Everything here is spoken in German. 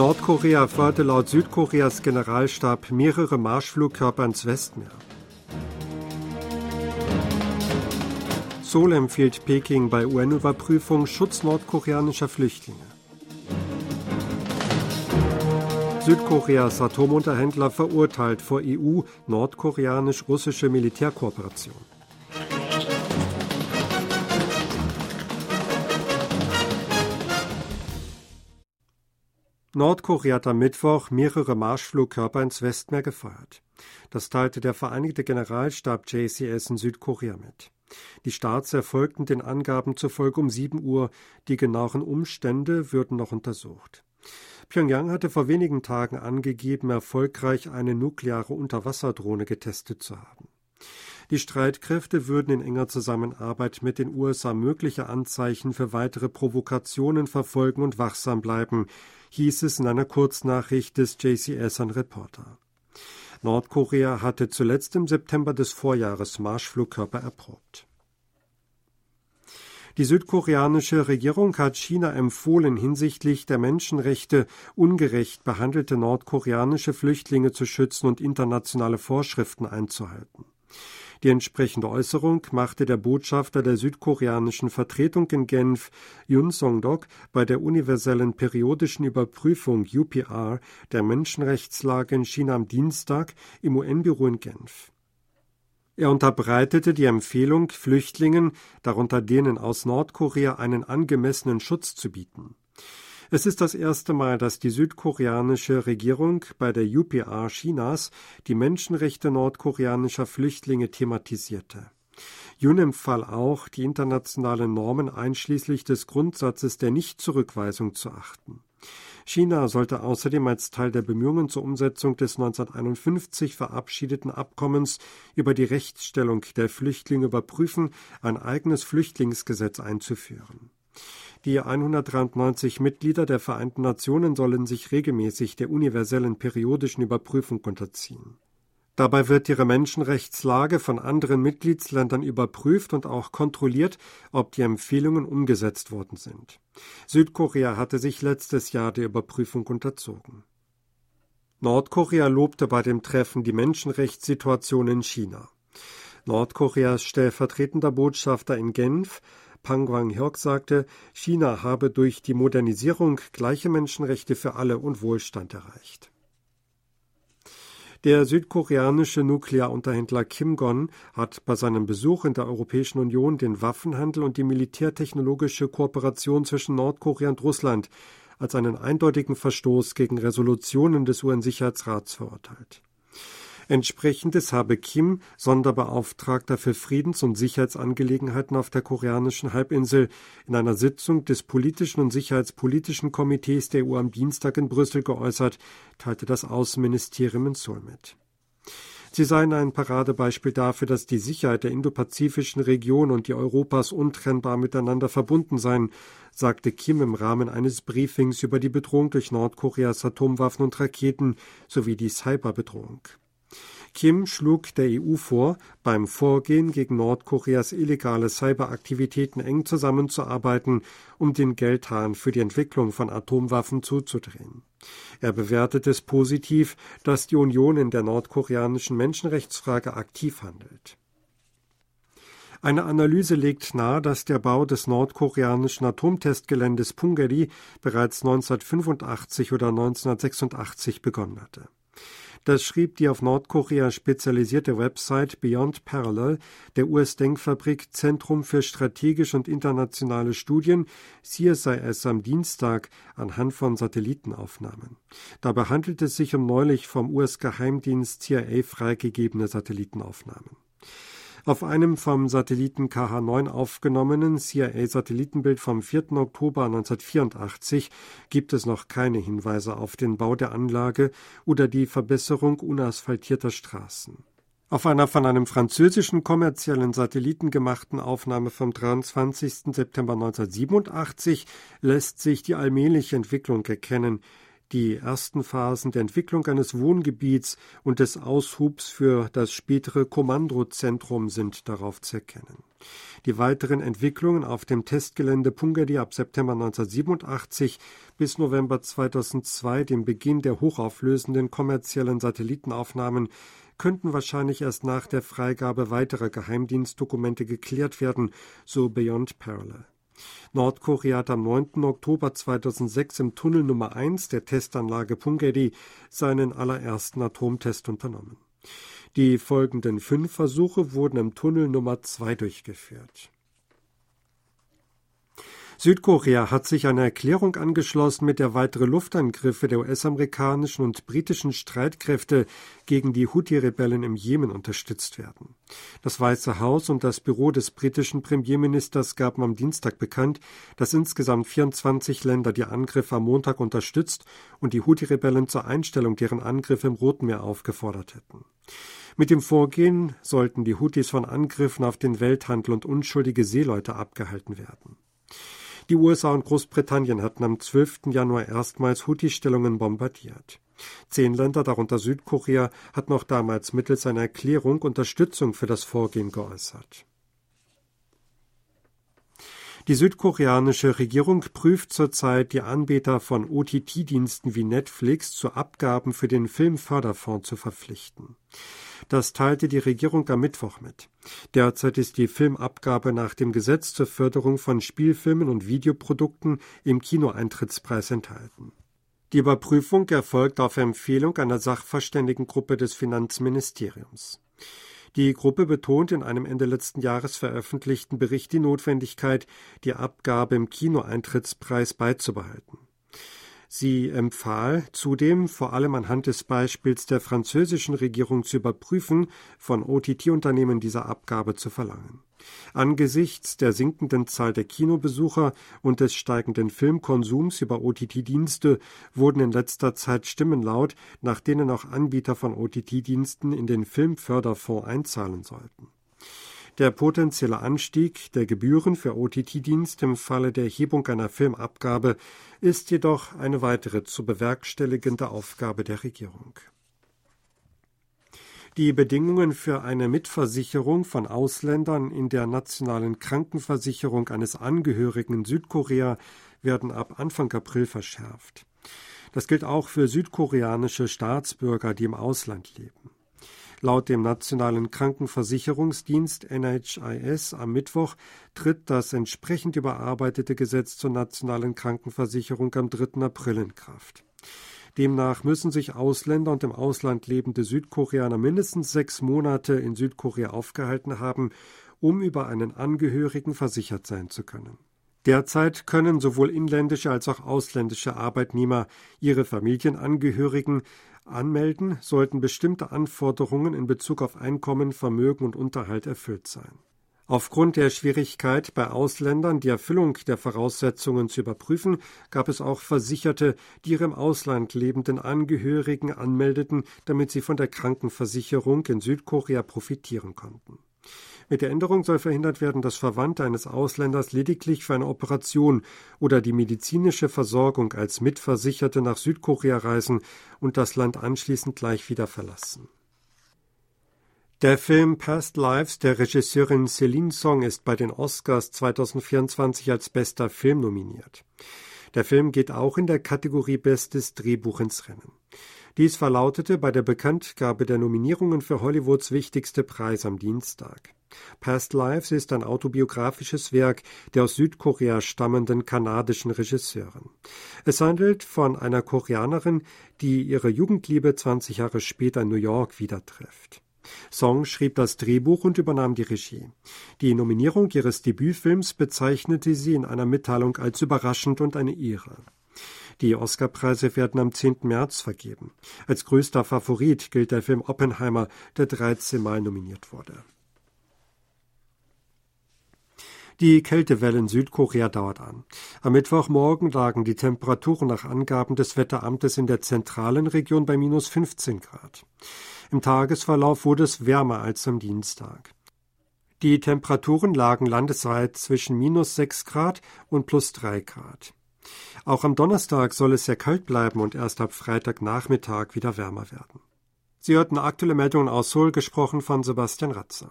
Nordkorea feuerte laut Südkoreas Generalstab mehrere Marschflugkörper ins Westmeer. Seoul empfiehlt Peking bei UN-Überprüfung Schutz nordkoreanischer Flüchtlinge. Südkoreas Atomunterhändler verurteilt vor EU nordkoreanisch-russische Militärkooperation. Nordkorea hat am Mittwoch mehrere Marschflugkörper ins Westmeer gefeuert. Das teilte der Vereinigte Generalstab JCS in Südkorea mit. Die Starts erfolgten den Angaben zufolge um 7 Uhr. Die genaueren Umstände würden noch untersucht. Pyongyang hatte vor wenigen Tagen angegeben, erfolgreich eine nukleare Unterwasserdrohne getestet zu haben. Die Streitkräfte würden in enger Zusammenarbeit mit den USA mögliche Anzeichen für weitere Provokationen verfolgen und wachsam bleiben, hieß es in einer Kurznachricht des JCS an Reporter. Nordkorea hatte zuletzt im September des Vorjahres Marschflugkörper erprobt. Die südkoreanische Regierung hat China empfohlen, hinsichtlich der Menschenrechte ungerecht behandelte nordkoreanische Flüchtlinge zu schützen und internationale Vorschriften einzuhalten. Die entsprechende Äußerung machte der Botschafter der südkoreanischen Vertretung in Genf, Yun Song-dok, bei der universellen periodischen Überprüfung UPR der Menschenrechtslage in China am Dienstag im UN-Büro in Genf. Er unterbreitete die Empfehlung, Flüchtlingen, darunter denen aus Nordkorea, einen angemessenen Schutz zu bieten. Es ist das erste Mal, dass die südkoreanische Regierung bei der UPR Chinas die Menschenrechte nordkoreanischer Flüchtlinge thematisierte. Yun empfahl auch, die internationalen Normen einschließlich des Grundsatzes der Nichtzurückweisung zu achten. China sollte außerdem als Teil der Bemühungen zur Umsetzung des 1951 verabschiedeten Abkommens über die Rechtsstellung der Flüchtlinge überprüfen, ein eigenes Flüchtlingsgesetz einzuführen. Die 193 Mitglieder der Vereinten Nationen sollen sich regelmäßig der universellen periodischen Überprüfung unterziehen. Dabei wird ihre Menschenrechtslage von anderen Mitgliedsländern überprüft und auch kontrolliert, ob die Empfehlungen umgesetzt worden sind. Südkorea hatte sich letztes Jahr der Überprüfung unterzogen. Nordkorea lobte bei dem Treffen die Menschenrechtssituation in China. Nordkoreas stellvertretender Botschafter in Genf Pang Wang-hyok sagte, China habe durch die Modernisierung gleiche Menschenrechte für alle und Wohlstand erreicht. Der südkoreanische Nuklearunterhändler Kim Gon hat bei seinem Besuch in der Europäischen Union den Waffenhandel und die militärtechnologische Kooperation zwischen Nordkorea und Russland als einen eindeutigen Verstoß gegen Resolutionen des UN-Sicherheitsrats verurteilt. Entsprechendes habe Kim, Sonderbeauftragter für Friedens- und Sicherheitsangelegenheiten auf der koreanischen Halbinsel, in einer Sitzung des politischen und sicherheitspolitischen Komitees der EU am Dienstag in Brüssel geäußert, teilte das Außenministerium in Seoul mit. Sie seien ein Paradebeispiel dafür, dass die Sicherheit der indopazifischen Region und die Europas untrennbar miteinander verbunden seien, sagte Kim im Rahmen eines Briefings über die Bedrohung durch Nordkoreas Atomwaffen und Raketen sowie die Cyberbedrohung. Kim schlug der EU vor, beim Vorgehen gegen Nordkoreas illegale Cyberaktivitäten eng zusammenzuarbeiten, um den Geldhahn für die Entwicklung von Atomwaffen zuzudrehen. Er bewertet es positiv, dass die Union in der nordkoreanischen Menschenrechtsfrage aktiv handelt. Eine Analyse legt nahe, dass der Bau des nordkoreanischen Atomtestgeländes Punggye bereits 1985 oder 1986 begonnen hatte. Das schrieb die auf Nordkorea spezialisierte Website Beyond Parallel der US-Denkfabrik Zentrum für strategische und internationale Studien CSIS am Dienstag anhand von Satellitenaufnahmen. Dabei handelt es sich um neulich vom US-Geheimdienst CIA freigegebene Satellitenaufnahmen. Auf einem vom Satelliten KH-9 aufgenommenen CIA-Satellitenbild vom 4. Oktober 1984 gibt es noch keine Hinweise auf den Bau der Anlage oder die Verbesserung unasphaltierter Straßen. Auf einer von einem französischen kommerziellen Satelliten gemachten Aufnahme vom 23. September 1987 lässt sich die allmähliche Entwicklung erkennen, Die ersten Phasen der Entwicklung eines Wohngebiets und des Aushubs für das spätere Kommandozentrum sind darauf zu erkennen. Die weiteren Entwicklungen auf dem Testgelände Pungadi ab September 1987 bis November 2002, dem Beginn der hochauflösenden kommerziellen Satellitenaufnahmen, könnten wahrscheinlich erst nach der Freigabe weiterer Geheimdienstdokumente geklärt werden, so Beyond Parallel. Nordkorea hat am 9. Oktober 2006 im Tunnel Nummer 1 der Testanlage Punggye-ri seinen allerersten Atomtest unternommen. Die folgenden fünf Versuche wurden im Tunnel Nummer 2 durchgeführt. Südkorea hat sich einer Erklärung angeschlossen, mit der weitere Luftangriffe der US-amerikanischen und britischen Streitkräfte gegen die Houthi-Rebellen im Jemen unterstützt werden. Das Weiße Haus und das Büro des britischen Premierministers gaben am Dienstag bekannt, dass insgesamt 24 Länder die Angriffe am Montag unterstützt und die Houthi-Rebellen zur Einstellung deren Angriffe im Roten Meer aufgefordert hätten. Mit dem Vorgehen sollten die Houthis von Angriffen auf den Welthandel und unschuldige Seeleute abgehalten werden. Die USA und Großbritannien hatten am 12. Januar erstmals Houthi-Stellungen bombardiert. Zehn Länder, darunter Südkorea, hatten auch damals mittels einer Erklärung Unterstützung für das Vorgehen geäußert. Die südkoreanische Regierung prüft zurzeit die Anbieter von OTT-Diensten wie Netflix zu Abgaben für den Filmförderfonds zu verpflichten. Das teilte die Regierung am Mittwoch mit. Derzeit ist die Filmabgabe nach dem Gesetz zur Förderung von Spielfilmen und Videoprodukten im Kinoeintrittspreis enthalten. Die Überprüfung erfolgt auf Empfehlung einer Sachverständigengruppe des Finanzministeriums. Die Gruppe betont in einem Ende letzten Jahres veröffentlichten Bericht die Notwendigkeit, die Abgabe im Kinoeintrittspreis beizubehalten. Sie empfahl zudem, vor allem anhand des Beispiels der französischen Regierung zu überprüfen, von OTT-Unternehmen diese Abgabe zu verlangen. Angesichts der sinkenden Zahl der Kinobesucher und des steigenden Filmkonsums über OTT-Dienste wurden in letzter Zeit Stimmen laut, nach denen auch Anbieter von OTT-Diensten in den Filmförderfonds einzahlen sollten. Der potenzielle Anstieg der Gebühren für OTT-Dienste im Falle der Erhebung einer Filmabgabe ist jedoch eine weitere zu bewerkstelligende Aufgabe der Regierung. Die Bedingungen für eine Mitversicherung von Ausländern in der nationalen Krankenversicherung eines Angehörigen in Südkorea werden ab Anfang April verschärft. Das gilt auch für südkoreanische Staatsbürger, die im Ausland leben. Laut dem Nationalen Krankenversicherungsdienst NHIS am Mittwoch tritt das entsprechend überarbeitete Gesetz zur nationalen Krankenversicherung am 3. April in Kraft. Demnach müssen sich Ausländer und im Ausland lebende Südkoreaner mindestens sechs Monate in Südkorea aufgehalten haben, um über einen Angehörigen versichert sein zu können. Derzeit können sowohl inländische als auch ausländische Arbeitnehmer ihre Familienangehörigen anmelden, sollten bestimmte Anforderungen in Bezug auf Einkommen, Vermögen und Unterhalt erfüllt sein. Aufgrund der Schwierigkeit bei Ausländern die Erfüllung der Voraussetzungen zu überprüfen, gab es auch Versicherte, die ihre im Ausland lebenden Angehörigen anmeldeten, damit sie von der Krankenversicherung in Südkorea profitieren konnten. Mit der Änderung soll verhindert werden, dass Verwandte eines Ausländers lediglich für eine Operation oder die medizinische Versorgung als Mitversicherte nach Südkorea reisen und das Land anschließend gleich wieder verlassen. Der Film Past Lives der Regisseurin Celine Song ist bei den Oscars 2024 als bester Film nominiert. Der Film geht auch in der Kategorie Bestes Drehbuch ins Rennen. Dies verlautete bei der Bekanntgabe der Nominierungen für Hollywoods wichtigste Preis am Dienstag. Past Lives ist ein autobiografisches Werk der aus Südkorea stammenden kanadischen Regisseurin. Es handelt von einer Koreanerin, die ihre Jugendliebe 20 Jahre später in New York wieder trifft. Song schrieb das Drehbuch und übernahm die Regie. Die Nominierung ihres Debütfilms bezeichnete sie in einer Mitteilung als überraschend und eine Ehre. Die Oscarpreise werden am 10. März vergeben. Als größter Favorit gilt der Film Oppenheimer, der 13 Mal nominiert wurde. Die Kältewelle in Südkorea dauert an. Am Mittwochmorgen lagen die Temperaturen nach Angaben des Wetteramtes in der zentralen Region bei minus 15 Grad. Im Tagesverlauf wurde es wärmer als am Dienstag. Die Temperaturen lagen landesweit zwischen minus 6 Grad und plus 3 Grad. Auch am Donnerstag soll es sehr kalt bleiben und erst ab Freitagnachmittag wieder wärmer werden. Sie hörten aktuelle Meldungen aus Seoul, gesprochen von Sebastian Ratzer.